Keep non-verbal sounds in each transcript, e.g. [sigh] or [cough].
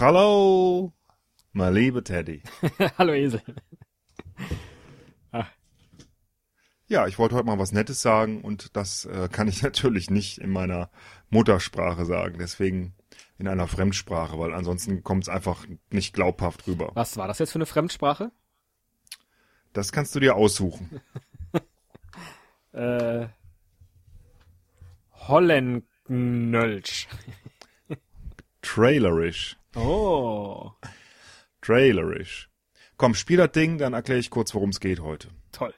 Hallo, mein lieber Teddy. [laughs] Hallo Esel. Ja, ich wollte heute mal was Nettes sagen und das äh, kann ich [laughs] natürlich nicht in meiner Muttersprache sagen, deswegen in einer Fremdsprache, weil ansonsten kommt es einfach nicht glaubhaft rüber. Was war das jetzt für eine Fremdsprache? Das kannst du dir aussuchen. [laughs] Äh, Hollängnölsch. Trailerish. Oh, Trailerish. Komm, spiel das Ding, dann erkläre ich kurz, worum es geht heute. toll.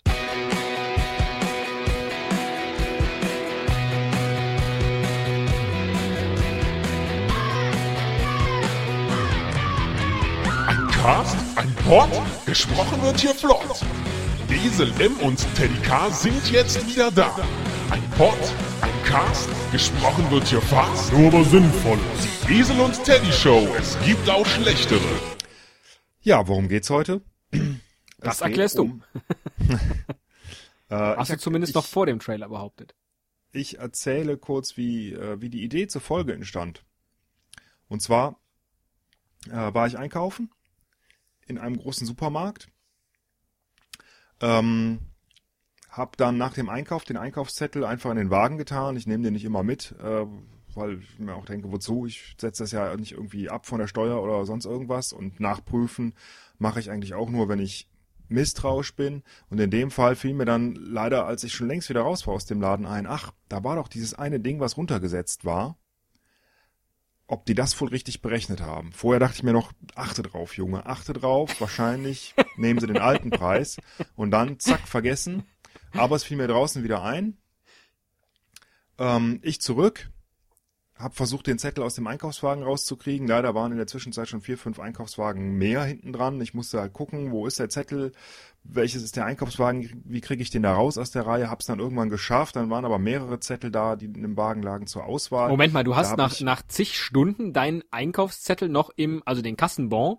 Ein Cast, ein Pod, gesprochen wird hier flott. Esel M und Teddy K sind jetzt wieder da. Ein Pod, ein Cast, gesprochen wird hier fast, nur aber sinnvoll. Die Esel und Teddy Show, es gibt auch schlechtere. Ja, worum geht's heute? Das Es geht erklärst du. um- [laughs] äh, Hast du zumindest ich, noch vor dem Trailer behauptet. Ich erzähle kurz, wie, äh, wie die Idee zur Folge entstand. Und zwar äh, war ich einkaufen in einem großen Supermarkt. Ähm, hab dann nach dem Einkauf den Einkaufszettel einfach in den Wagen getan. Ich nehme den nicht immer mit, äh, weil ich mir auch denke, wozu? Ich setze das ja nicht irgendwie ab von der Steuer oder sonst irgendwas. Und nachprüfen mache ich eigentlich auch nur, wenn ich misstrauisch bin. Und in dem Fall fiel mir dann leider, als ich schon längst wieder raus war aus dem Laden ein, ach, da war doch dieses eine Ding, was runtergesetzt war. Ob die das wohl richtig berechnet haben. Vorher dachte ich mir noch, achte drauf, Junge, achte drauf. Wahrscheinlich [laughs] nehmen sie den alten Preis und dann zack, vergessen. Aber es fiel mir draußen wieder ein. Ähm, ich zurück, habe versucht, den Zettel aus dem Einkaufswagen rauszukriegen. Leider waren in der Zwischenzeit schon vier, fünf Einkaufswagen mehr hinten dran. Ich musste halt gucken, wo ist der Zettel, welches ist der Einkaufswagen, wie kriege ich den da raus aus der Reihe. Hab's dann irgendwann geschafft. Dann waren aber mehrere Zettel da, die in dem Wagen lagen zur Auswahl. Moment mal, du hast nach, nach zig Stunden deinen Einkaufszettel noch im, also den Kassenbon,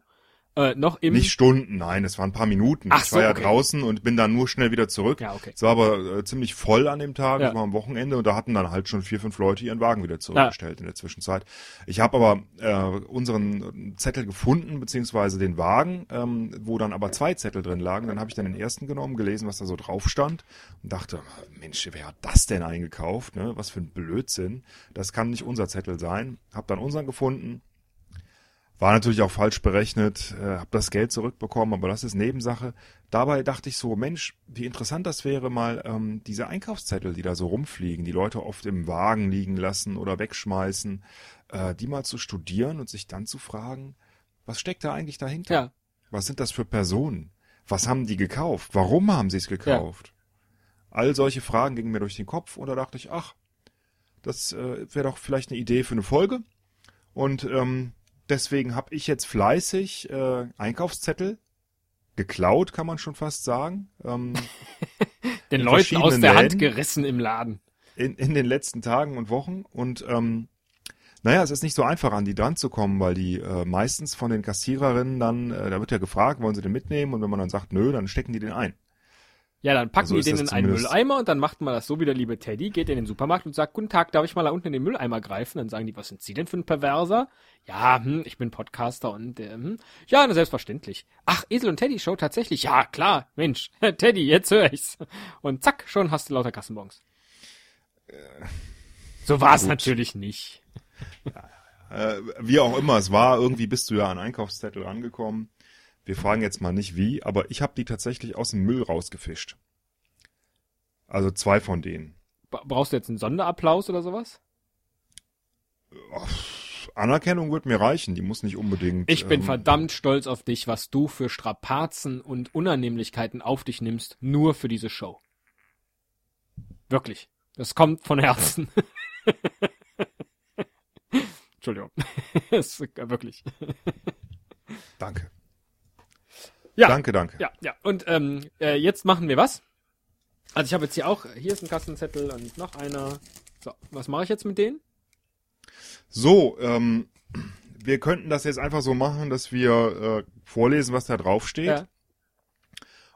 äh, noch im... Nicht Stunden, nein, es waren ein paar Minuten. Ach ich so, war ja okay. draußen und bin dann nur schnell wieder zurück. Ja, okay. Es war aber äh, ziemlich voll an dem Tag, Ja. es war am Wochenende und da hatten dann halt schon vier, fünf Leute ihren Wagen wieder zurückgestellt in der Zwischenzeit. Ich habe aber äh, unseren Zettel gefunden, beziehungsweise den Wagen, ähm, wo dann aber zwei Zettel drin lagen. Dann habe ich dann den ersten genommen, gelesen, was da so drauf stand und dachte, Mensch, wer hat das denn eingekauft? Ne? Was für ein Blödsinn. Das kann nicht unser Zettel sein. Hab dann unseren gefunden, war natürlich auch falsch berechnet, äh, habe das Geld zurückbekommen, aber das ist Nebensache. Dabei dachte ich so, Mensch, wie interessant das wäre mal, ähm, diese Einkaufszettel, die da so rumfliegen, die Leute oft im Wagen liegen lassen oder wegschmeißen, äh, die mal zu studieren und sich dann zu fragen, was steckt da eigentlich dahinter? Ja, Was sind das für Personen? Was haben die gekauft? Warum haben sie es gekauft? All solche Fragen gingen mir durch den Kopf und da dachte ich, ach, das äh, wäre doch vielleicht eine Idee für eine Folge. Und ähm, deswegen habe ich jetzt fleißig äh, Einkaufszettel geklaut, kann man schon fast sagen. Ähm, [laughs] den In Leuten aus der Hand Läden. gerissen im Laden. in, in den letzten Tagen und Wochen. Und ähm, naja, es ist nicht so einfach, an die dran zu kommen, weil die äh, meistens von den Kassiererinnen dann, äh, da wird ja gefragt, wollen sie den mitnehmen? Und wenn man dann sagt, nö, dann stecken die den ein. Ja, dann packen So die den in einen. Mülleimer und dann macht man das so wie der liebe Teddy, geht in den Supermarkt und sagt, guten Tag, darf ich mal da unten in den Mülleimer greifen? Dann sagen die, was sind Sie denn für ein Perverser? Ja, hm, ich bin Podcaster und, äh, hm. ja, na, selbstverständlich. Ach, Esel und Teddy Show tatsächlich? Ja, klar, Mensch, [laughs] Teddy, jetzt höre ich's. Und zack, schon hast du lauter Kassenbons. So war es gut. natürlich nicht. Äh, wie auch immer es war, irgendwie bist du ja an Einkaufszettel rangekommen. Wir fragen jetzt mal nicht wie, aber ich habe die tatsächlich aus dem Müll rausgefischt. Also zwei von denen. Brauchst du jetzt einen Sonderapplaus oder sowas? Anerkennung wird mir reichen, die muss nicht unbedingt. Ich bin ähm, verdammt stolz auf dich, was du für Strapazen und Unannehmlichkeiten auf dich nimmst, nur für diese Show. Wirklich. Das kommt von Herzen. [laughs] Entschuldigung. [laughs] Es, äh, wirklich. Danke. Ja. Danke, danke. Ja, ja. Und ähm, äh, jetzt machen wir was? Also ich habe jetzt hier auch, hier ist ein Kassenzettel und noch einer. So, was mache ich jetzt mit denen? So, ähm, wir könnten das jetzt einfach so machen, dass wir äh, vorlesen, was da drauf steht Ja.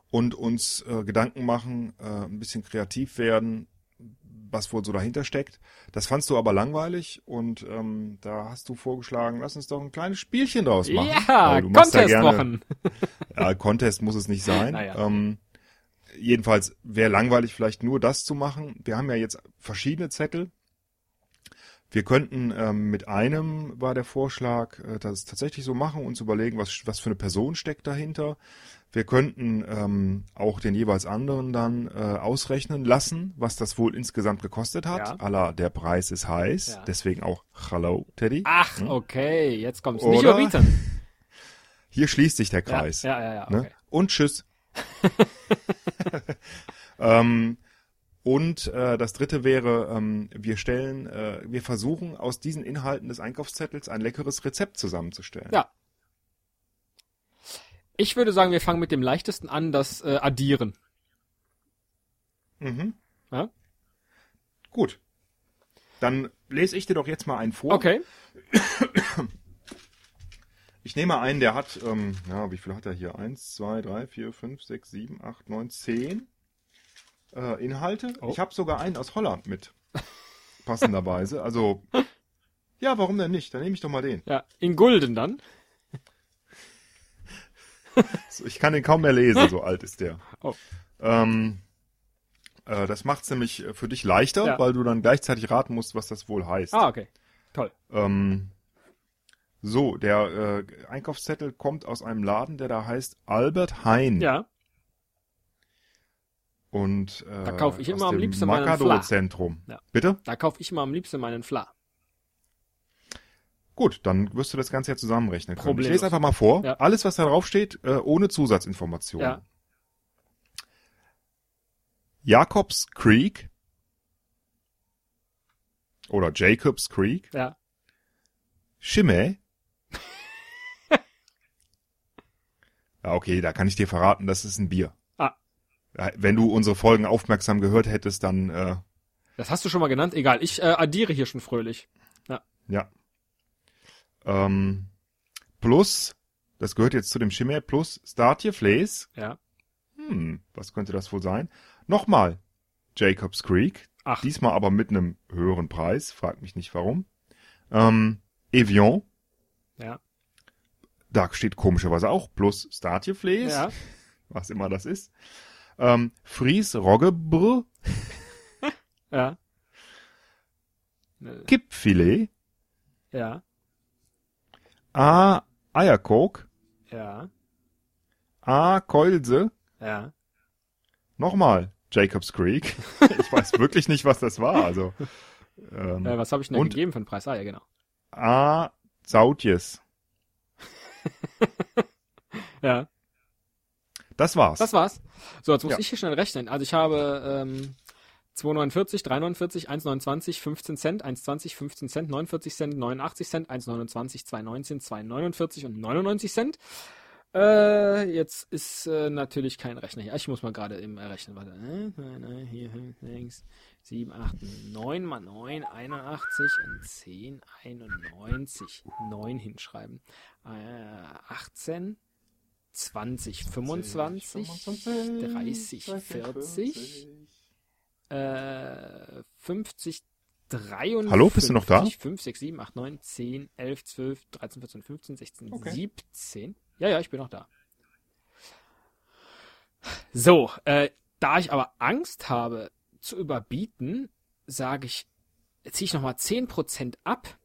und uns äh, Gedanken machen, äh, ein bisschen kreativ werden, was wohl so dahinter steckt. Das fandst du aber langweilig und ähm, da hast du vorgeschlagen, lass uns doch ein kleines Spielchen draus machen. Ja, ja gerne- Contestwochen. [laughs] Ja, Contest muss es nicht sein. Naja. Ähm, jedenfalls wäre langweilig, vielleicht nur das zu machen. Wir haben ja jetzt verschiedene Zettel. Wir könnten ähm, mit einem, war der Vorschlag, äh, das tatsächlich so machen, uns überlegen, was, was für eine Person steckt dahinter. Wir könnten ähm, auch den jeweils anderen dann äh, ausrechnen lassen, was das wohl insgesamt gekostet hat. Ja. La, der Preis ist heiß. Ja. Deswegen auch Hallo, Teddy. Ach, Hm? okay, jetzt kommt's. Nicht Oder? überbieten. [laughs] Hier schließt sich der Ja, Kreis. ja, ja, ja, Ne? okay. Und tschüss. [laughs] [laughs] ähm, und äh, das dritte wäre, ähm, wir stellen, äh, wir versuchen aus diesen Inhalten des Einkaufszettels ein leckeres Rezept zusammenzustellen. Ja. Ich würde sagen, wir fangen mit dem leichtesten an, das äh, Addieren. Mhm. Ja? Gut. Dann lese ich dir doch jetzt mal einen vor. Okay. Ich nehme einen, der hat, ähm, ja, wie viel hat er hier? Eins, zwei, drei, vier, fünf, sechs, sieben, acht, neun, zehn äh, Inhalte. Oh. Ich habe sogar einen aus Holland mit. Passenderweise. Also, [laughs] ja, warum denn nicht? Dann nehme ich doch mal den. Ja, in Gulden dann. [laughs] So, Ich kann den kaum mehr lesen, so alt ist der. Oh. Ähm, äh, das macht es nämlich für dich leichter, Ja. weil du dann gleichzeitig raten musst, was das wohl heißt. Ah, okay. Toll. Ähm, so, der äh, Einkaufszettel kommt aus einem Laden, der da heißt Albert Hein. Ja. Und äh, Da kauf ich immer am liebsten meinen Fla. Macado-Zentrum. Ja. Bitte? Da kaufe ich immer am liebsten meinen Fla. Gut, dann wirst du das Ganze ja zusammenrechnen können. Ich Problemlos. lese einfach mal vor. Ja. Alles, was da drauf steht, äh, ohne Zusatzinformationen. Ja. Jacobs Creek oder Jacobs Creek, Ja. Chimay. [laughs] ja, okay, da kann ich dir verraten, das ist ein Bier. Ja, Wenn du unsere Folgen aufmerksam gehört hättest, dann äh, Das hast du schon mal genannt. Egal, ich äh, addiere hier schon fröhlich. ja. Ähm, plus, das gehört jetzt zu dem Chimay, plus Startje Flees. Ja. Hm, was könnte das wohl sein? Nochmal Jacobs Creek, Ach, diesmal aber mit einem höheren Preis, frag mich nicht warum. Ähm, Evian, ja. da steht komischerweise auch plus Startje Flees, Ja. was immer das ist. Ähm, Fries Roggebrü, [laughs] Ja. Kippfilet, Ja. A Eierkok, Ja. A Keulse, Ja. nochmal Jacobs Creek. [laughs] ich weiß wirklich nicht, was das war, also. Ähm, Äh, was habe ich denn Und- gegeben für einen Preis? Ah, ja, genau. A Sautjes. [laughs] Ja. Das war's. Das war's. So, jetzt muss Ja. ich hier schnell rechnen. Also ich habe ähm, 2,49, 3,49, 1,29, 15 Cent, 1,20, 15 Cent, 49 Cent, 89 Cent, 1,29, 2,19, 2,49 und 99 Cent. Äh, jetzt ist äh, natürlich kein Rechner hier. Ich muss mal gerade eben errechnen. Warte. Äh, nein, nein, hier, fünf, sechs, sieben, acht, neun mal neun, 81 und 10, 91. 9 hinschreiben. Äh, 18, 20, 25, 30, 40, äh, 50, 53. Hallo, bist du noch da? 5, 6, 7, 8, 9, 10, 11, 12, 13, 14, 15, 16, Okay. 17. Ja, ja, ich bin noch da. So, äh, da ich aber Angst habe zu überbieten, sage ich, ziehe ich nochmal 10% ab.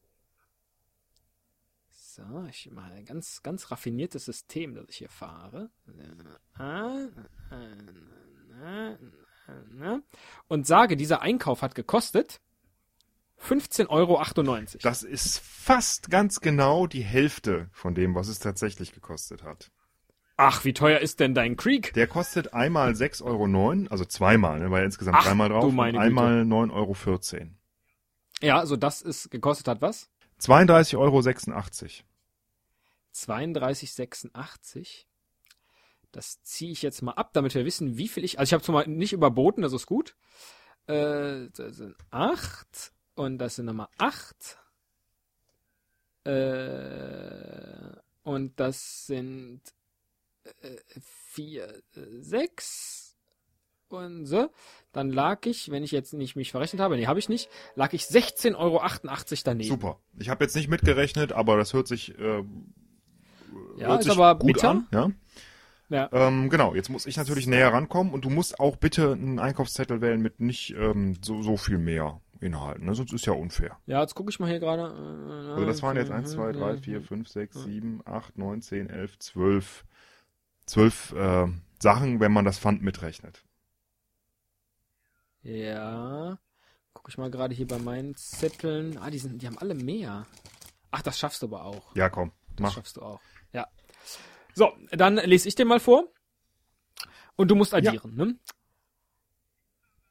So, ich mache ein ganz, ganz raffiniertes System, das ich hier fahre. Und sage, dieser Einkauf hat gekostet 15,98 Euro. Das ist fast ganz genau die Hälfte von dem, was es tatsächlich gekostet hat. Ach, wie teuer ist denn dein Creek? Der kostet einmal 6,09 Euro, also zweimal, ne, war ja insgesamt Ach, dreimal drauf. du meine und einmal 9,14 Euro. Ja, also das ist gekostet hat was? 32,86 Euro. 32,86? Das ziehe ich jetzt mal ab, damit wir wissen, wie viel ich. Also ich habe es mal nicht überboten, das ist gut. Äh, das sind 8 und das sind nochmal 8. Äh, und das sind 4, äh, 6 und so, dann lag ich, wenn ich jetzt nicht mich verrechnet habe, nee, habe ich nicht, lag ich 16,88 Euro daneben. Super. Ich habe jetzt nicht mitgerechnet, aber das hört sich, äh, ja, hört sich gut bitter. an. Ja? Ja. Ähm, genau, jetzt muss ich natürlich näher rankommen und du musst auch bitte einen Einkaufszettel wählen mit nicht ähm, so, so viel mehr Inhalten, ne? sonst ist ja unfair. Ja, jetzt gucke ich mal hier gerade. Äh, also das waren jetzt 1, 2, 3, 4, 5, 6, 7, 8, 9, 10, 11, 12. 12 äh, Sachen, wenn man das Pfand mitrechnet. Ja. Gucke ich mal gerade hier bei meinen Zetteln. Ah, die sind, die haben alle mehr. Ach, das schaffst du aber auch. Ja, komm, Das mach. schaffst du auch. Ja. So, dann lese ich dir mal vor. Und du musst addieren, ne?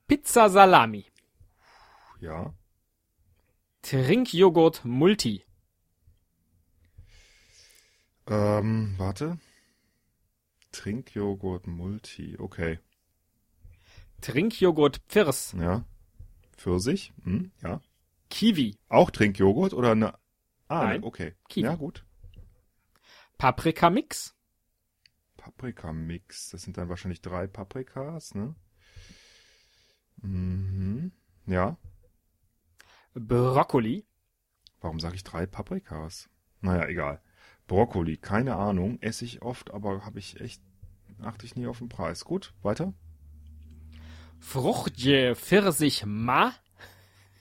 Pizza Salami. Ja. Trinkjoghurt Multi. Ähm, warte. Trinkjoghurt Multi, okay. Trinkjoghurt Pfirs. Ja. Pfirsich, hm, ja. Kiwi. Auch Trinkjoghurt oder eine... Ah, Nein. ne, okay. Kiwi. Ja, gut. Paprika Mix. Paprika-Mix, das sind dann wahrscheinlich drei Paprikas, ne? Mhm. Ja. Brokkoli. Warum sage ich drei Paprikas? Naja, egal. Brokkoli, keine Ahnung. Esse ich oft, aber habe ich echt, achte ich nie auf den Preis. Gut, weiter. Fruchtje Pfirsich Ma.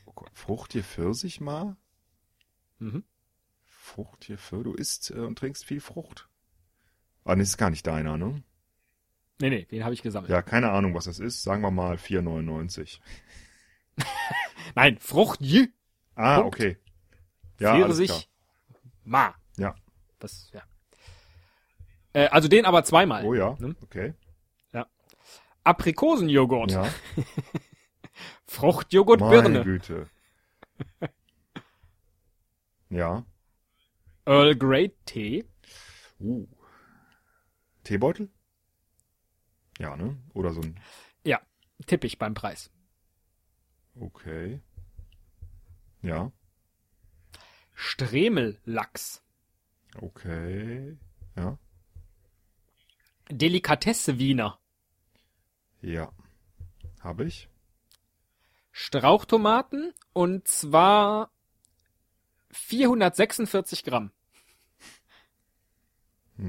Oh Gott, Fruchtje Pfirsich mal? Mhm. Fruchtje Pfirsich, du isst äh, und trinkst viel Frucht. Ah, das ist gar nicht deiner, ne? Nee, nee, den habe ich gesammelt. Ja, keine Ahnung, was das ist. Sagen wir mal 4,99. [laughs] Nein, Fruchtje Ah, Punkt. okay. Ja, alles klar. Pfirsich Ma. Ja. Das, ja. Äh, also den aber zweimal. Oh ja, Ne? okay. Aprikosenjoghurt. Ja, [laughs] Fruchtjoghurt meine Birne. Güte. Ja. Earl Grey Tee. Uh. Teebeutel? Ja, ne? Oder so ein. Ja, tippe ich beim Preis. Okay. Ja. Stremelachs. Okay. Ja. Delikatesse Wiener. Ja. Habe ich. Strauchtomaten und zwar 446 Gramm.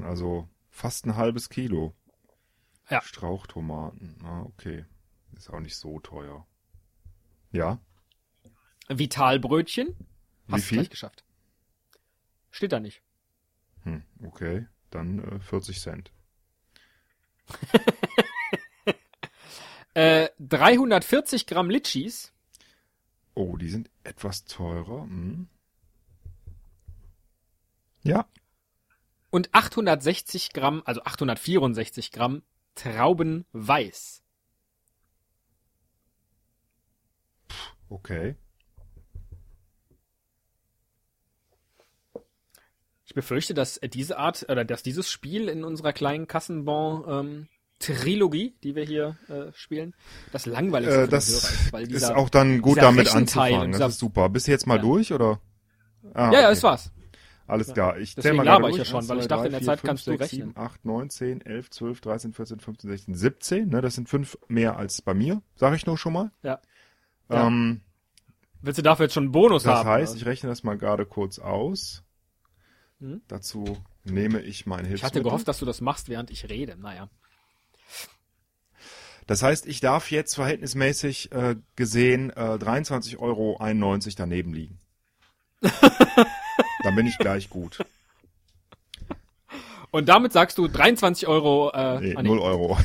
Also fast ein halbes Kilo. Ja. Strauchtomaten. Ah, okay. Ist auch nicht so teuer. Ja. Vitalbrötchen. Wie Hast du viel? gleich geschafft. Steht da nicht. Hm, okay. Dann äh, 40 Cent. [laughs] Äh, 340 Gramm Litchis. Oh, die sind etwas teurer. Hm. Ja. und 860 Gramm, also 864 Gramm Traubenweiß. Okay. Ich befürchte, dass äh, diese Art oder dass dieses Spiel in unserer kleinen Kassenbon ähm, Trilogie, die wir hier äh, spielen, das langweiligste Äh, das Hörer ist, weil ist dieser, auch dann gut dieser damit anzufangen. Das dieser- ist super. Bist du jetzt mal Ja. durch oder? Ah, Ja, ja, okay. das war's. Alles klar. Ich Deswegen zähl mal laber ich ja schon, weil ich dachte, in der Zeit kannst du sechs, rechnen. Sieben, 8, 9, 10, 11, 12, 13, 14, 15, 16, 17. Ne, das sind fünf mehr als bei mir, sage ich nur schon mal. Ja. Ähm, Willst du dafür jetzt schon einen Bonus das haben? heißt, oder? ich rechne das mal gerade kurz aus. Hm? Dazu nehme ich mein ich Hilfsmittel. hatte gehofft, dass du das machst, während ich rede. Naja. Das heißt, ich darf jetzt verhältnismäßig äh, gesehen äh, 23,91 Euro daneben liegen. Dann bin ich gleich gut. [laughs] Und damit sagst du 23 Euro. Äh, Nee, ah, nee. 0 Euro.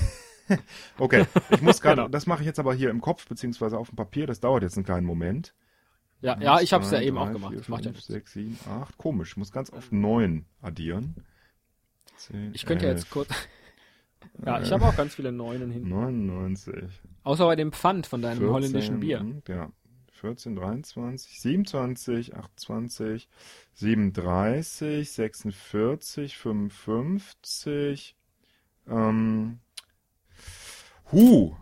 [laughs] okay, ich muss gerade, [laughs] Genau. das mache ich jetzt aber hier im Kopf, beziehungsweise auf dem Papier, das dauert jetzt einen kleinen Moment. Ja, ja, ich habe es ja eben zwei, auch drei, gemacht. vier, Das macht ja fünf, nichts. sechs, sieben, acht. Komisch, ich muss ganz oft neun addieren. Zehn, Ich könnte ja elf, jetzt kurz. Ja, ich habe auch ganz viele Neunen hinten. 99. Außer bei dem Pfand von deinem 14, holländischen Bier. Ja. 14, 23, 27, 28, 37, 46, 55, ähm, Huh,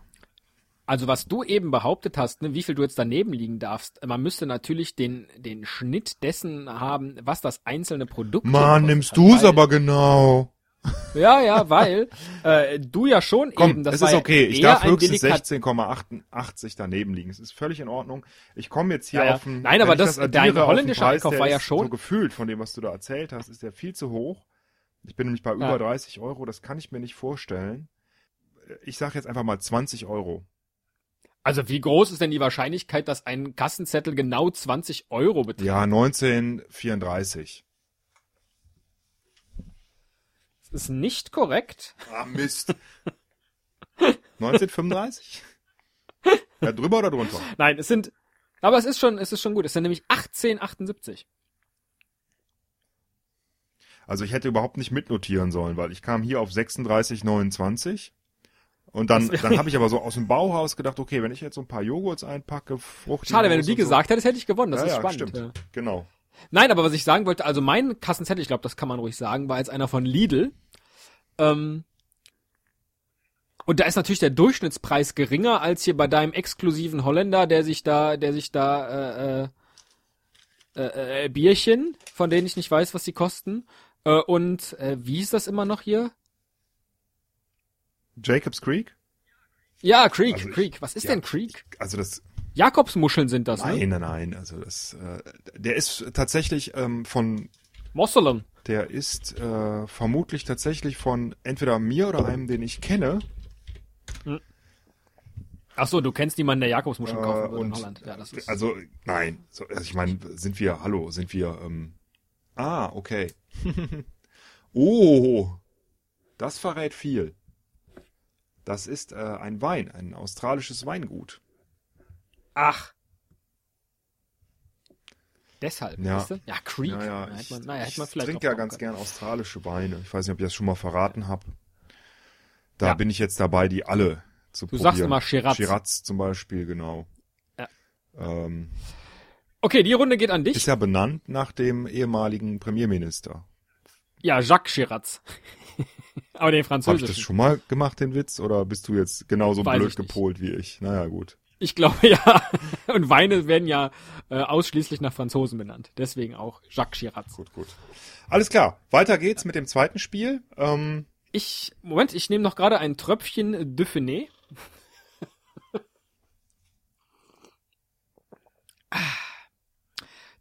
Also was du eben behauptet hast, ne, wie viel du jetzt daneben liegen darfst, man müsste natürlich den, den Schnitt dessen haben, was das einzelne Produkt. hier Mann, nimmst du's weil- aber genau. Ja, ja, weil äh, du ja schon Komm, eben, das es war ist ja okay. Ich darf höchstens Delikat 16,88 daneben liegen. Es ist völlig in Ordnung. Ich komme jetzt hier Ja, auf einen, Nein, aber das- addiere, dein holländischer Preis, Einkauf war ja schon- So gefühlt von dem, was du da erzählt hast, ist der viel zu hoch. Ich bin nämlich bei Ja. über 30 Euro. Das kann ich mir nicht vorstellen. Ich sage jetzt einfach mal 20 Euro. Also wie groß ist denn die Wahrscheinlichkeit, dass ein Kassenzettel genau 20 Euro beträgt? Ja, 1934. Das ist nicht korrekt. Ah, Mist. 1935? Ja, drüber oder drunter? Nein, es sind, aber es ist schon, es ist schon gut. Es sind nämlich 1878. Also ich hätte überhaupt nicht mitnotieren sollen, weil ich kam hier auf 36,29 und dann, dann habe ich aber so aus dem Bauhaus gedacht, okay, wenn ich jetzt so ein paar Joghurts einpacke, Frucht. Schade, wenn du die gesagt hättest, hätte ich gewonnen. Das ja, ist ja, spannend. stimmt. Ja. Genau. Nein, aber was ich sagen wollte, also mein Kassenzettel, ich glaube, das kann man ruhig sagen, war jetzt einer von Lidl. Ähm, und da ist natürlich der Durchschnittspreis geringer als hier bei deinem exklusiven Holländer, der sich da, der sich da äh, äh, äh, äh, Bierchen, von denen ich nicht weiß, was die kosten. Äh, und äh, wie ist das immer noch hier? Jacobs Creek? Ja, Creek, Also Creek. Was ist ja, denn Creek? Also das, Jakobsmuscheln sind das, nein, ne? nein, nein, also das, äh, der ist tatsächlich ähm, von, Mosselen. Der ist äh, vermutlich tatsächlich von entweder mir oder einem, den ich kenne. Ach so, du kennst niemanden, der Jakobsmuscheln kaufen Äh, würde in Holland. Ja, das ist. Also, nein. So, also ich meine, sind wir, hallo, sind wir, ähm, ah, okay. [laughs] oh, das verrät viel. Das ist äh, ein Wein, ein australisches Weingut. Ach. Deshalb, Ja. weißt du? Ja, Creek. Ja, ja, ich, hätte man, naja, hätte ich man vielleicht trinke ja ganz können. gern australische Weine. Ich weiß nicht, ob ich das schon mal verraten habe. Da Ja. bin ich jetzt dabei, die alle zu Du probieren. sagst immer Shiraz. Shiraz zum Beispiel, genau. Ja. Ähm, Okay, die Runde geht an dich. ist ja benannt nach dem ehemaligen Premierminister. ja, Jacques Chirac. [laughs] Aber den Habe ich französischen. das schon mal gemacht, den Witz? Oder bist du jetzt genauso Weiß blöd ich gepolt wie ich? Naja, gut. Ich glaube [laughs] ja. Und Weine werden ja äh, ausschließlich nach Franzosen benannt. Deswegen auch Jacques Chirac. Gut, gut. Alles klar. Weiter geht's mit dem zweiten Spiel. Ähm, Ich, Moment, ich nehme noch gerade ein Tröpfchen Dauphiné. [laughs]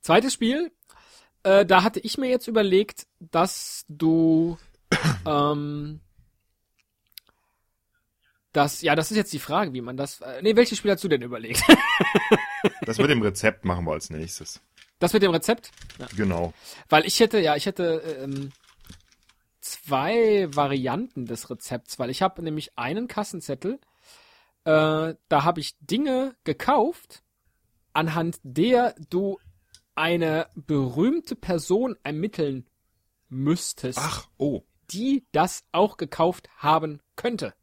Zweites Spiel. Äh, da hatte ich mir jetzt überlegt, dass du, ähm, das, ja, das ist jetzt die Frage, wie man das, äh, nee, welches Spiel hast du denn überlegt? [laughs] das mit dem Rezept machen wir als nächstes. Das mit dem Rezept? Genau. Weil ich hätte, ja, ich hätte ähm, zwei Varianten des Rezepts, weil ich habe nämlich einen Kassenzettel, äh, da habe ich Dinge gekauft, anhand der du eine berühmte Person ermitteln müsstest, Ach, oh. die das auch gekauft haben könnte.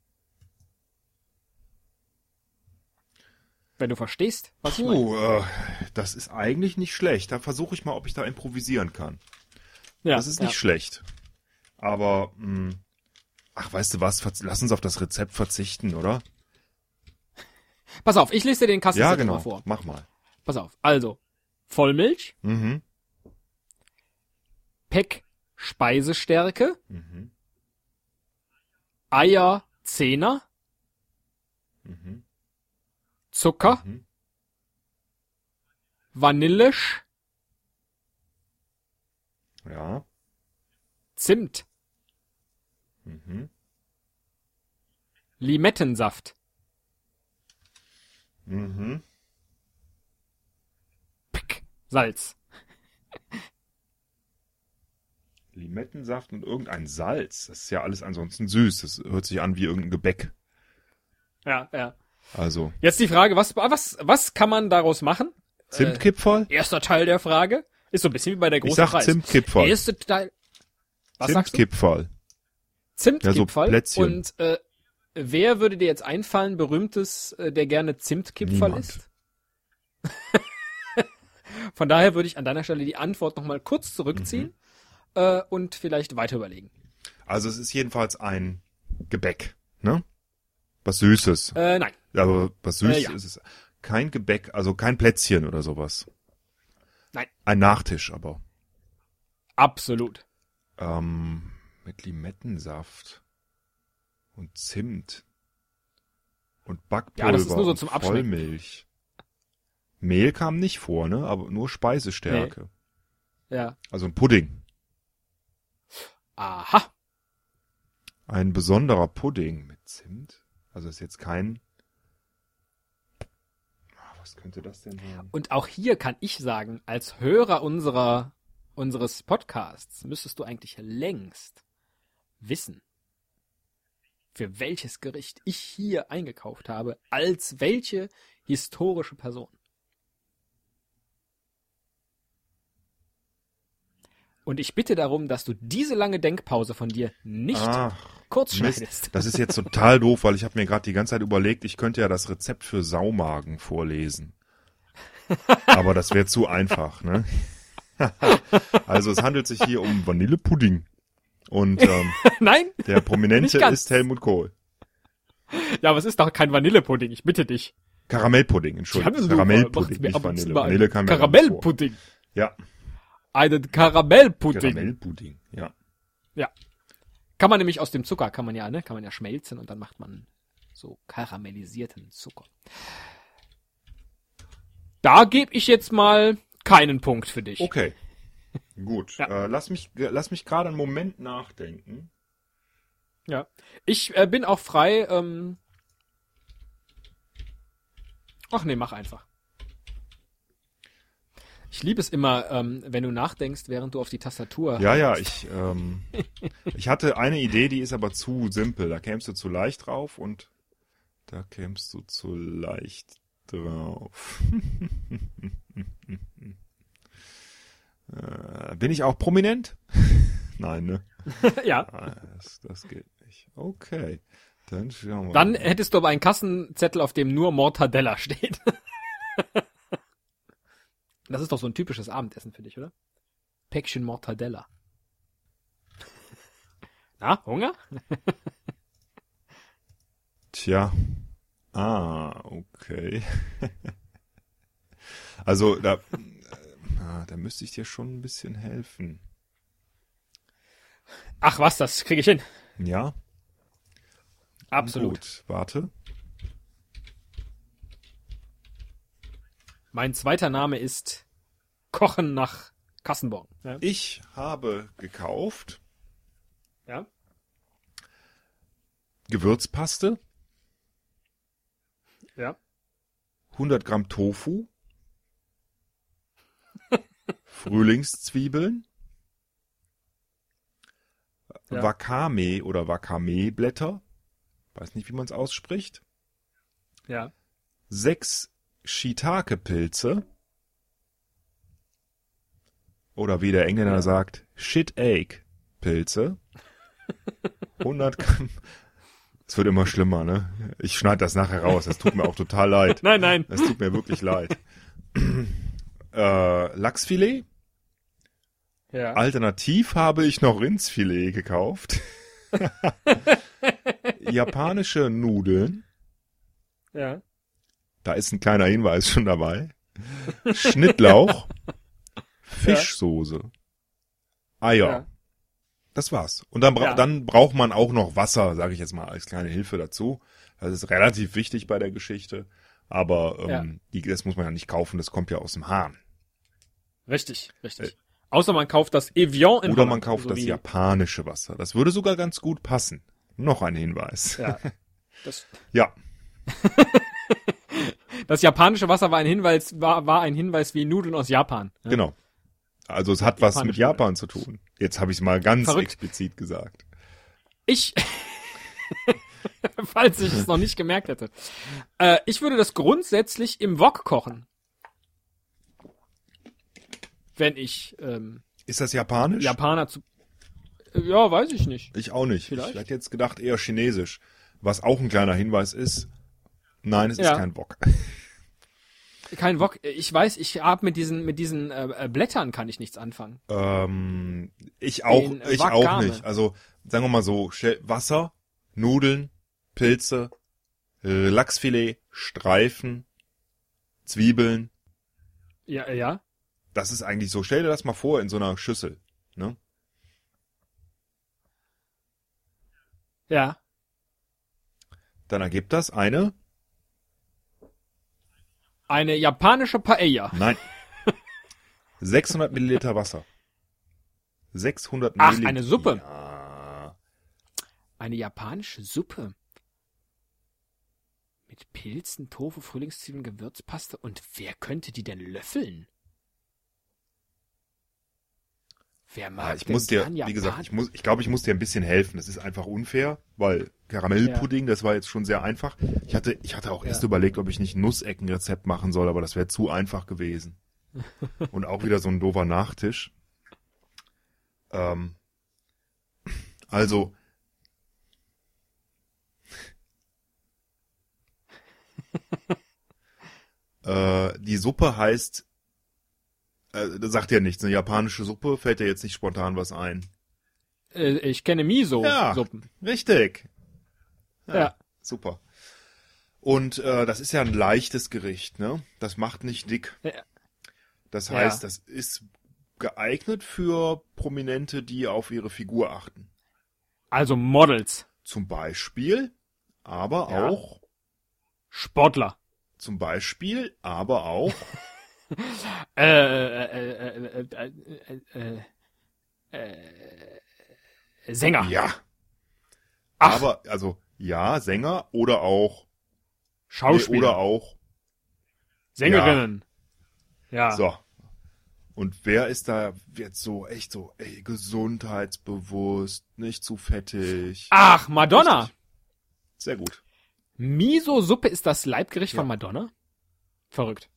Wenn du verstehst, was ich meine. Puh, äh, das ist eigentlich nicht schlecht. Da versuche ich mal, ob ich da improvisieren kann. Ja, Das ist nicht ja. schlecht. Aber, mh, ach, weißt du was? Lass uns auf das Rezept verzichten, oder? Pass auf, ich lese dir den Ja, Kassenzettel genau. mal vor. Mach mal. Pass auf. Also, Vollmilch, Mhm. Peck Speisestärke, Mhm. Eier Zehner, Mhm. Zucker, Mhm. Vanillisch, Ja. Zimt, Mhm. Limettensaft, Mhm. Pick, Salz. Limettensaft und irgendein Salz. Das ist ja alles ansonsten süß. Das hört sich an wie irgendein Gebäck. Ja, ja. Also, Jetzt die Frage, was, was, was kann man daraus machen? Zimtkipferl? Erster Teil der Frage ist so ein bisschen wie bei der ich großen sag Preis. Zimtkipferl. Erste Teil. Was? Zimtkipferl. Zimtkipferl. Ja, so. Und äh, wer würde dir jetzt einfallen, berühmtes, äh, der gerne Zimtkipferl isst? [laughs] Von daher würde ich an deiner Stelle die Antwort nochmal kurz zurückziehen Mhm. äh, und vielleicht weiter überlegen. Also es ist jedenfalls ein Gebäck, ne? Was Süßes. Äh, nein. Aber was Süßes Äh, ja. ist es. Kein Gebäck, also kein Plätzchen oder sowas. Nein. Ein Nachtisch aber. Absolut. Ähm, mit Limettensaft und Zimt und Backpulver Ja, das ist nur so und zum Abschmecken. Vollmilch. Mehl kam nicht vor, ne? Aber nur Speisestärke. Ja. Also ein Pudding. Aha. Ein besonderer Pudding mit Zimt. Also ist jetzt kein. Was könnte das denn sein? Und auch hier kann ich sagen, als Hörer unserer, unseres Podcasts müsstest du eigentlich längst wissen, für welches Gericht ich hier eingekauft habe, als welche historische Person. Und ich bitte darum, dass du diese lange Denkpause von dir nicht Ach, kurz schneidest. Das ist jetzt total doof, weil ich habe mir gerade die ganze Zeit überlegt, ich könnte ja das Rezept für Saumagen vorlesen. Aber das wäre zu einfach, ne? [laughs] also es handelt sich hier um Vanillepudding. Und ähm, [laughs] Nein? der Prominente ist Helmut Kohl. Ja, aber es ist doch kein Vanillepudding, ich bitte dich. Karamellpudding, Entschuldigung. Karamellpudding, mir nicht Vanille. Vanille kam. Karamellpudding. Ja, Einen Karamellpudding. Karamellpudding, ja. Ja. Kann man nämlich aus dem Zucker, kann man ja, ne, kann man ja schmelzen und dann macht man so karamellisierten Zucker. Da gebe ich jetzt mal keinen Punkt für dich. Okay. Gut. Ja. Äh, lass mich, lass mich gerade einen Moment nachdenken. Ja. Ich äh, bin auch frei, ähm Ach nee, mach einfach. Ich liebe es immer, ähm, wenn du nachdenkst, während du auf die Tastatur. Ja, ja, ich, ähm, ich hatte eine Idee, die ist aber zu simpel. Da kämst du zu leicht drauf und da kämst du zu leicht drauf. äh, bin ich auch prominent? [laughs] Nein, ne? [laughs] ja. Ah, Das, das geht nicht. Okay. Dann schauen wir Dann mal. hättest du aber einen Kassenzettel, auf dem nur Mortadella steht. [laughs] das ist doch so ein typisches Abendessen für dich, oder? Päckchen Mortadella. [laughs] Na, Hunger? [laughs] Tja. Ah, okay. [laughs] also da, äh, ah, da müsste ich dir schon ein bisschen helfen. Ach was, das kriege ich hin. Ja? Absolut. Gut, warte. Mein zweiter Name ist Kochen nach Kassenborn. Ja. Ich habe gekauft ja. Gewürzpaste, Ja. 100 Gramm Tofu, [laughs] Frühlingszwiebeln, Ja. Wakame oder Wakame-Blätter, weiß nicht, wie man es ausspricht, Ja. sechs Shiitake-Pilze oder wie der Engländer Ja. sagt, Shit-Egg-Pilze, [laughs] 100 Gramm. Es wird immer schlimmer, ne? Ich schneide das nachher raus, das tut mir auch total leid. [laughs] Nein, nein. Das tut mir wirklich leid. [clears throat] äh, Lachsfilet. Ja. Alternativ habe ich noch Rindsfilet gekauft. [laughs] Japanische Nudeln. Ja. Da ist ein kleiner Hinweis schon dabei. Schnittlauch. [laughs] Fischsoße. Eier. Ja. Das war's. Und dann, bra Ja. dann braucht man auch noch Wasser, sage ich jetzt mal als kleine Hilfe dazu. Das ist relativ wichtig bei der Geschichte. Aber ähm, Ja. die, das muss man ja nicht kaufen, das kommt ja aus dem Hahn. Richtig, richtig. Außer man kauft das Evian in Äh, Oder man Holland, kauft so das japanische Wasser. Das würde sogar ganz gut passen. Noch ein Hinweis. Ja. [laughs] Das, Ja, [laughs] das japanische Wasser war ein Hinweis, war, war ein Hinweis wie Nudeln aus Japan. Ja. genau. Also es hat was mit Japan zu tun. Jetzt habe ich es mal ganz Verrückt. explizit gesagt. Ich, [laughs] falls ich es noch nicht gemerkt hätte. Äh, ich würde das grundsätzlich im Wok kochen. Wenn ich ähm, Ist das japanisch? Japaner zu. Ja, weiß ich nicht. Ich auch nicht. Vielleicht. Ich hätte jetzt gedacht eher chinesisch. Was auch ein kleiner Hinweis ist. Nein, es Ja. ist kein Wok. Kein Wok. Ich weiß, ich habe mit diesen mit diesen äh, äh, Blättern kann ich nichts anfangen. ähm, ich auch, Den, äh, ich auch Wakame. nicht. Also sagen wir mal so, Wasser, Nudeln, Pilze, Lachsfilet, Streifen, Zwiebeln. Ja, äh, ja. Das ist eigentlich so. Stell dir das mal vor in so einer Schüssel. Ne? Ja. Dann ergibt das eine, Eine japanische Paella. nein, 600 Milliliter Wasser. 600 Ach, Milliliter. eine Suppe. Ja. Eine japanische Suppe. Mit Pilzen, Tofu, Frühlingszwiebeln, Gewürzpaste. Und wer könnte die denn löffeln? Wer mag Ja, ich muss dir, wie gesagt, ich muss, ich glaube, ich muss dir ein bisschen helfen. Das ist einfach unfair, weil Karamellpudding, das war jetzt schon sehr einfach. Ich hatte, ich hatte auch erst Ja. überlegt, ob ich nicht ein Nusseckenrezept machen soll, aber das wäre zu einfach gewesen. [laughs] Und auch wieder so ein doofer Nachtisch. Ähm, also, [laughs] äh, die Suppe heißt, äh, das sagt ja nichts, eine japanische Suppe, fällt dir jetzt nicht spontan was ein. Äh, ich kenne Ja. Miso-Suppen. Richtig. Ja. Super. Und äh, das ist ja ein leichtes Gericht, ne? Das macht nicht dick. Ja. Das Ja. heißt, das ist geeignet für Prominente, die auf ihre Figur achten. Also Models. Zum Beispiel, aber Ja. auch, Sportler. zum Beispiel, aber auch, [laughs] [laughs] Äh, äh, äh, Sänger. ja. Ach. Aber, also, ja, Sänger oder auch, Schauspieler. oder auch, Sängerinnen. Ja. so. Und wer ist da jetzt so echt so, ey, gesundheitsbewusst, nicht zu fettig? Ach, Madonna. Richtig. Sehr gut. Miso-Suppe ist das Leibgericht Ja. von Madonna? Verrückt.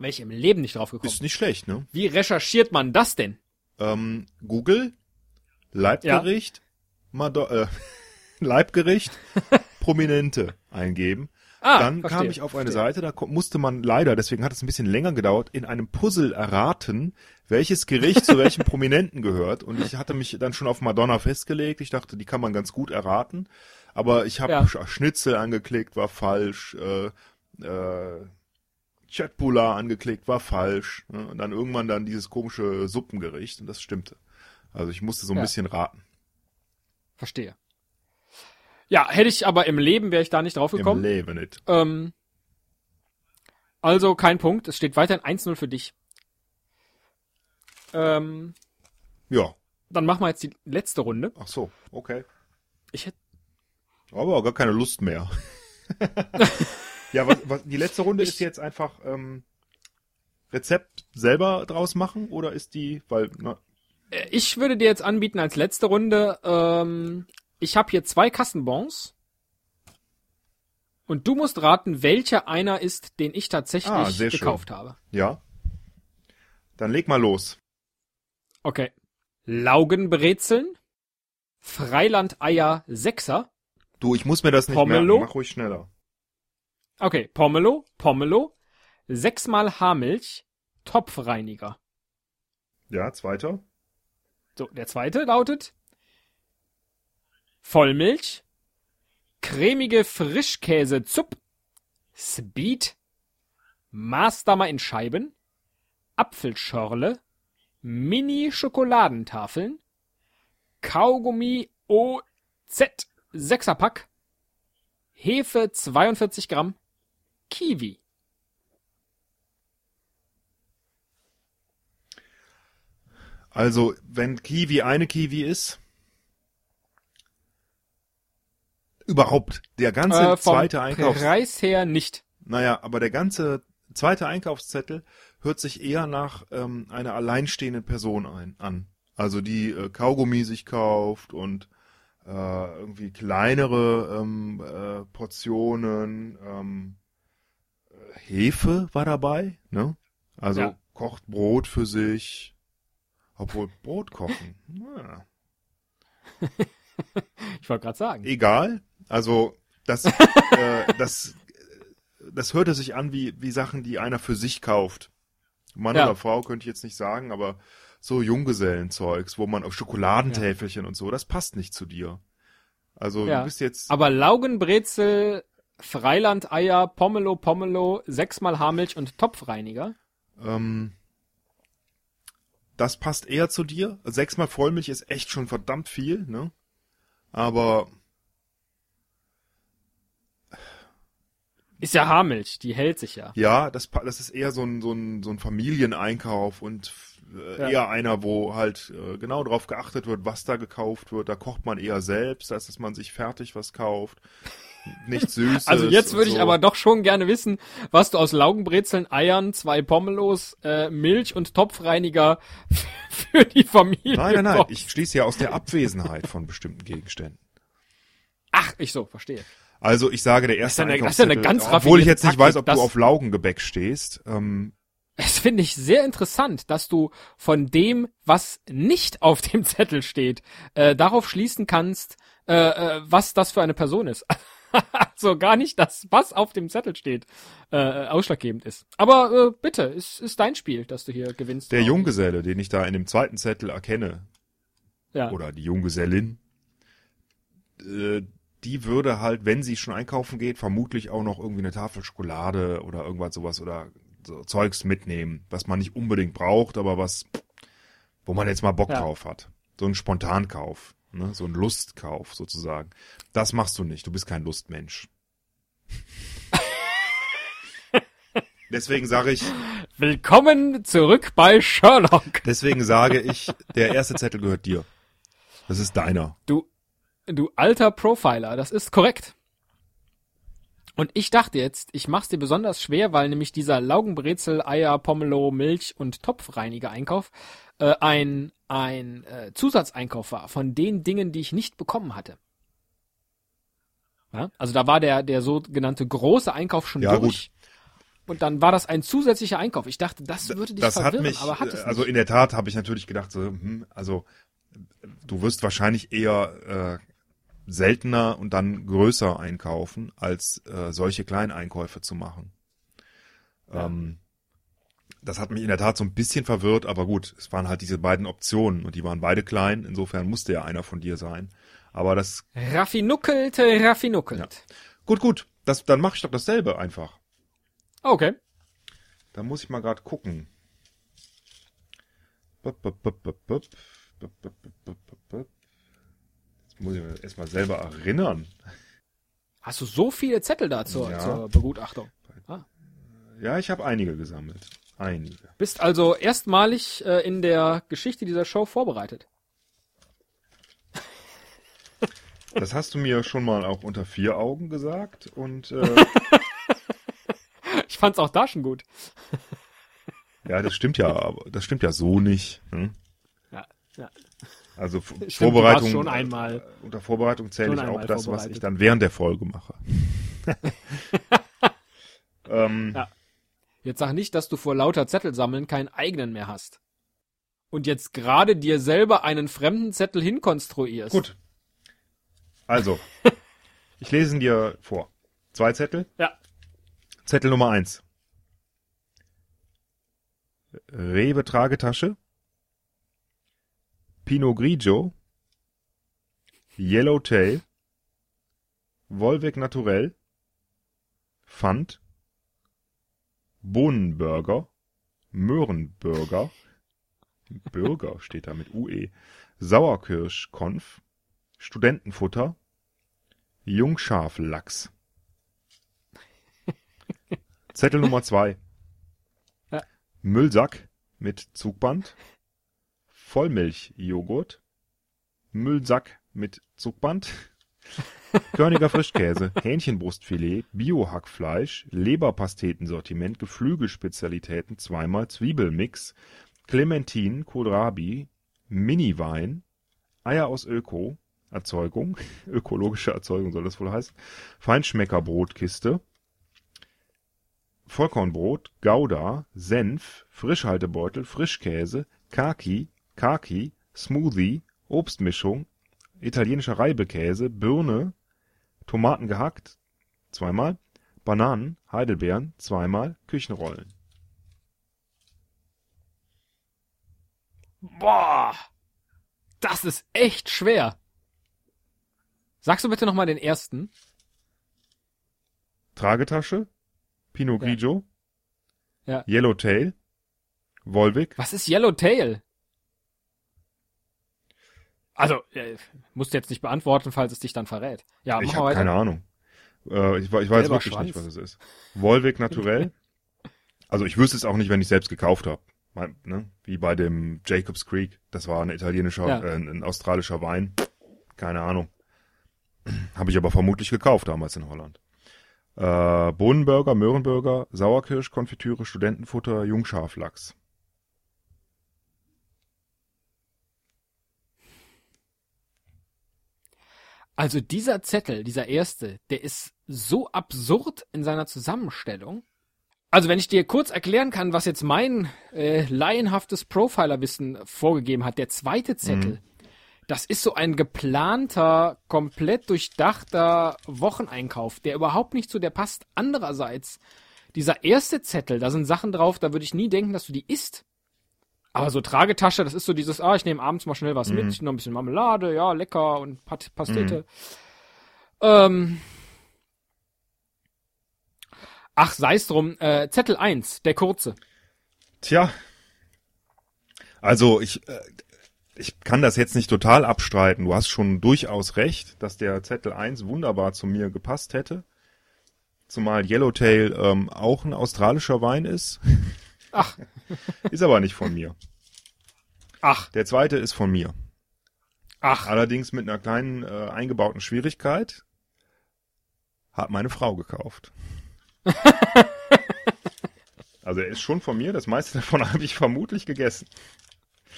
Wäre ich im Leben nicht drauf gekommen. Ist nicht schlecht, ne? Wie recherchiert man das denn? Ähm, Google, Leibgericht, Mado äh, [laughs] Leibgericht, [laughs] Prominente eingeben. Ah, Dann verstehe, kam ich auf eine verstehe. Seite, da musste man leider, deswegen hat es ein bisschen länger gedauert, in einem Puzzle erraten, welches Gericht zu welchem [laughs] Prominenten gehört. Und ich hatte mich dann schon auf Madonna festgelegt. Ich dachte, die kann man ganz gut erraten. Aber ich habe Ja. Sch- Schnitzel angeklickt, war falsch. Äh, äh, Chatpula angeklickt, war falsch. Ne? Und dann irgendwann dann dieses komische Suppengericht und das stimmte. Also ich musste so ein Ja. bisschen raten. Verstehe. Ja, hätte ich aber im Leben wäre ich da nicht drauf Im gekommen. Leben nicht. Ähm, also kein Punkt. Es steht weiterhin 1-0 für dich. Ähm, Ja. dann machen wir jetzt die letzte Runde. Ach so, okay. Ich hätte Aber gar keine Lust mehr. [laughs] ja, was, was, die letzte Runde ist jetzt einfach ähm, Rezept selber draus machen oder ist die, weil, na, Äh, Ich würde dir jetzt anbieten als letzte Runde, ähm, ich habe hier zwei Kassenbons. Und du musst raten, welcher einer ist, den ich tatsächlich Ah, sehr schön. gekauft habe. ja. Dann leg mal los. Okay. Laugenbrezeln, Freilandeier Sechser. Du, ich muss mir das nicht Pomelo? merken. Mach ruhig schneller. Okay, Pomelo, Pomelo, sechsmal Haarmilch, Topfreiniger. Ja, zweiter. So, der zweite lautet Vollmilch, cremige Frischkäse Zupp, Speed, Maßdammer in Scheiben, Apfelschorle, Mini-Schokoladentafeln, Kaugummi OZ 6er Pack, Hefe 42 Gramm, Kiwi. Also, wenn Kiwi eine Kiwi ist, überhaupt, der ganze Äh, vom zweite Einkaufs... Preis her nicht. Naja, aber der ganze zweite Einkaufszettel hört sich eher nach ähm, einer alleinstehenden Person ein, an. Also die äh, Kaugummi sich kauft und äh, irgendwie kleinere ähm, äh, Portionen. Ähm, äh, Hefe war dabei, ne? Also Ja. kocht Brot für sich. Obwohl Brot kochen. Ja. Ich wollte gerade sagen. egal. Also das, [laughs] äh, das, das hörte sich an wie, wie Sachen, die einer für sich kauft. Mann Ja. oder Frau könnte ich jetzt nicht sagen, aber so Junggesellenzeugs, wo man auf Schokoladentäfelchen und so, das passt nicht zu dir. Also Ja. du bist jetzt, Aber Laugenbrezel, Freilandeier, Pomelo, Pomelo, sechsmal Haarmilch und Topfreiniger? Ähm, das passt eher zu dir. Sechsmal Vollmilch ist echt schon verdammt viel, ne? Aber. Ist ja Haarmilch, die hält sich ja. Ja, das, das ist eher so ein, so ein, so ein Familieneinkauf und äh, ja. eher einer, wo halt äh, genau darauf geachtet wird, was da gekauft wird. Da kocht man eher selbst, als dass man sich fertig was kauft. Nichts [laughs] Süßes. Also jetzt würde ich so. aber doch schon gerne wissen, was du aus Laugenbrezeln, Eiern, zwei Pommelos, äh, Milch und Topfreiniger [laughs] für die Familie Nein, nein, nein. brauchst. Ich schließe ja aus der Abwesenheit von bestimmten Gegenständen. Ach, ich so, verstehe. Also ich sage, der erste Das ist eine- das ist eine ganz obwohl ich jetzt nicht weiß, ob Taktik, du das- auf Laugengebäck stehst. Ähm, Es finde ich sehr interessant, dass du von dem, was nicht auf dem Zettel steht, äh, darauf schließen kannst, äh, äh, was das für eine Person ist. [laughs] also gar nicht das, was auf dem Zettel steht, äh, ausschlaggebend ist. Aber äh, bitte, ist, ist dein Spiel, dass du hier gewinnst. der Junggeselle, den ich da in dem zweiten Zettel erkenne, Ja. oder die Junggesellin, äh, die würde halt, wenn sie schon einkaufen geht, vermutlich auch noch irgendwie eine Tafel Schokolade oder irgendwas sowas oder so Zeugs mitnehmen, was man nicht unbedingt braucht, aber was, wo man jetzt mal Bock Ja. drauf hat. So ein Spontankauf, ne? so ein Lustkauf sozusagen. Das machst du nicht, du bist kein Lustmensch. [laughs] Deswegen sage ich, Willkommen zurück bei Sherlock. deswegen sage ich, der erste Zettel gehört dir. Das ist deiner. Du, du alter Profiler, das ist korrekt. Und ich dachte jetzt, ich mach's dir besonders schwer, weil nämlich dieser Laugenbrezel, Eier, Pomelo, Milch und Topfreiniger-Einkauf äh, ein, ein äh, Zusatzeinkauf war von den Dingen, die ich nicht bekommen hatte. Ja? Also da war der, der sogenannte große Einkauf schon Ja, durch. Und dann war das ein zusätzlicher Einkauf. Ich dachte, das würde dich das verwirren, hat mich, aber hat es also nicht. in der Tat habe ich natürlich gedacht, so, hm, also du wirst wahrscheinlich eher äh, seltener und dann größer einkaufen, als äh, solche kleinen Einkäufe zu machen. Ja. Ähm, das hat mich in der Tat so ein bisschen verwirrt, aber gut, es waren halt diese beiden Optionen und die waren beide klein, insofern musste ja einer von dir sein. Aber das, Raffinuckelte, raffinuckelt. gut, gut, das, dann mache ich doch dasselbe einfach. Okay. Da muss ich mal gerade gucken. Bup, bup, bup, bup, bup. Bup, bup, bup, muss ich mir erstmal selber erinnern. Hast du so viele Zettel da zur, Ja. zur Begutachtung? Ja, ich habe einige gesammelt. Einige. Bist also erstmalig äh, in der Geschichte dieser Show vorbereitet. Das hast du mir schon mal auch unter vier Augen gesagt und äh, [laughs] Ich fand's auch da schon gut. ja, das stimmt ja, aber das stimmt ja so nicht. Hm? Ja, ja. Also [laughs] Stimmt, Vorbereitung. schon einmal- äh, Unter Vorbereitung zähle ich auch das, was ich dann während der Folge mache. [laughs] ähm, Ja. Jetzt sag nicht, dass du vor lauter Zettel sammeln keinen eigenen mehr hast. Und jetzt gerade dir selber einen fremden Zettel hinkonstruierst. Gut. Also, [laughs] ich lese ihn dir vor. Zwei Zettel. Ja. Zettel Nummer eins. Rewe Tragetasche. Pinot Grigio. Yellowtail. Wolwig Naturell. Pfand. Bohnenburger. Möhrenburger. Burger [laughs] steht da mit UE. Sauerkirschkonf. Studentenfutter. Jungschaflachs. Zettel Nummer zwei. Ja. Müllsack mit Zugband. Vollmilchjoghurt. Müllsack mit Zugband. [laughs] Körniger Frischkäse, Hähnchenbrustfilet, Biohackfleisch, Leberpastetensortiment, Geflügelspezialitäten, zweimal Zwiebelmix, Clementin, Kohlrabi, Miniwein, Eier aus Öko, Erzeugung, [laughs] ökologische Erzeugung soll das wohl heißen, Feinschmeckerbrotkiste, Vollkornbrot, Gouda, Senf, Frischhaltebeutel, Frischkäse, Kaki, Kaki, Smoothie, Obstmischung, italienischer Reibekäse, Birne, Tomaten gehackt, zweimal, Bananen, Heidelbeeren, zweimal, Küchenrollen. Boah, das ist echt schwer. Sagst du bitte nochmal den ersten? Tragetasche, Pinot Ja. Grigio, Ja. Yellowtail, Volvic, Was ist Yellowtail? Also, äh, musst du jetzt nicht beantworten, falls es dich dann verrät. Ja, ich habe keine Ahnung. Äh, ich, ich weiß Gelber wirklich Schwanz. nicht, was es ist. Volvic Naturell. [laughs] Also ich wüsste es auch nicht, wenn ich selbst gekauft habe. Ne? Wie bei dem Jacobs Creek. Das war ein italienischer, Ja. äh, ein australischer Wein. Keine Ahnung. [clears throat] Habe ich aber vermutlich gekauft damals in Holland. Äh, Bohnenburger, Möhrenburger, Sauerkirsch, Konfitüre, Studentenfutter, Jungschaflachs. Also dieser Zettel, dieser erste, der ist so absurd in seiner Zusammenstellung. Also wenn ich dir kurz erklären kann, was jetzt mein äh, laienhaftes Profilerwissen vorgegeben hat, der zweite Zettel, das ist so ein geplanter, komplett durchdachter Wocheneinkauf, der überhaupt nicht zu der passt. Andererseits, dieser erste Zettel, da sind Sachen drauf, da würde ich nie denken, dass du die isst. Aber so Tragetasche, das ist so dieses, ah, ich nehme abends mal schnell was mit, ich noch ein bisschen Marmelade, ja, lecker und Pat Pastete. Ähm. Ach, sei's drum. Äh, Zettel 1, der kurze. Tja. Also ich, äh, ich kann das jetzt nicht total abstreiten. Du hast schon durchaus recht, dass der Zettel 1 wunderbar zu mir gepasst hätte. Zumal Yellowtail ähm, auch ein australischer Wein ist. Ach, [laughs] Ist aber nicht von mir. ach, Der zweite ist von mir. ach. Allerdings mit einer kleinen äh, eingebauten Schwierigkeit. Hat meine Frau gekauft. [laughs] also er ist schon von mir. Das meiste davon [laughs] habe ich vermutlich gegessen.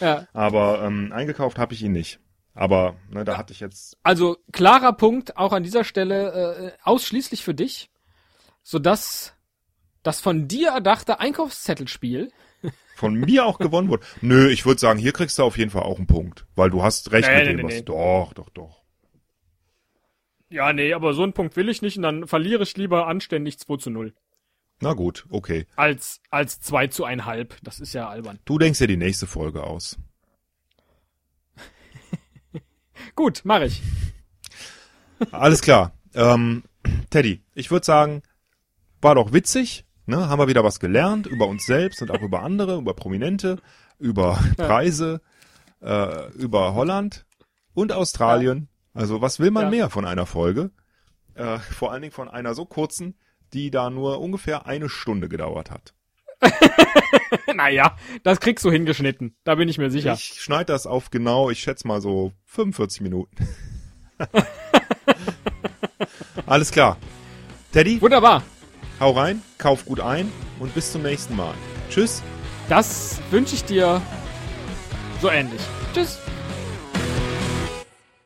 Ja. Aber ähm, eingekauft habe ich ihn nicht. Aber ne, da hatte ich jetzt. Also klarer Punkt auch an dieser Stelle äh, ausschließlich für dich, sodass das von dir erdachte Einkaufszettelspiel. Von mir auch gewonnen wurde. Nö, ich würde sagen, hier kriegst du auf jeden Fall auch einen Punkt. Weil du hast recht Nee, mit nee, dem, nee, was. nee. Doch, doch, doch. Ja, nee, aber so einen Punkt will ich nicht und dann verliere ich lieber anständig 2 zu 0. Na gut, okay. Als, als 2 zu 1,5. Das ist ja albern. Du denkst dir die nächste Folge aus. [laughs] Gut, mache ich. Alles klar. Ähm, Teddy, ich würde sagen, war doch witzig. Ne? Haben wir wieder was gelernt über uns selbst und auch über andere, über Prominente, über Preise, äh, über Holland und Australien. Also was will man Ja. mehr von einer Folge? Äh, vor allen Dingen von einer so kurzen, die da nur ungefähr eine Stunde gedauert hat. [laughs] naja, das kriegst du hingeschnitten. Da bin ich mir sicher. Ich schneide das auf genau, ich schätze mal so 45 Minuten. [laughs] Alles klar. Teddy, Wunderbar. Hau rein, kauf gut ein und bis zum nächsten Mal. Tschüss. Das wünsche ich dir so ähnlich. Tschüss.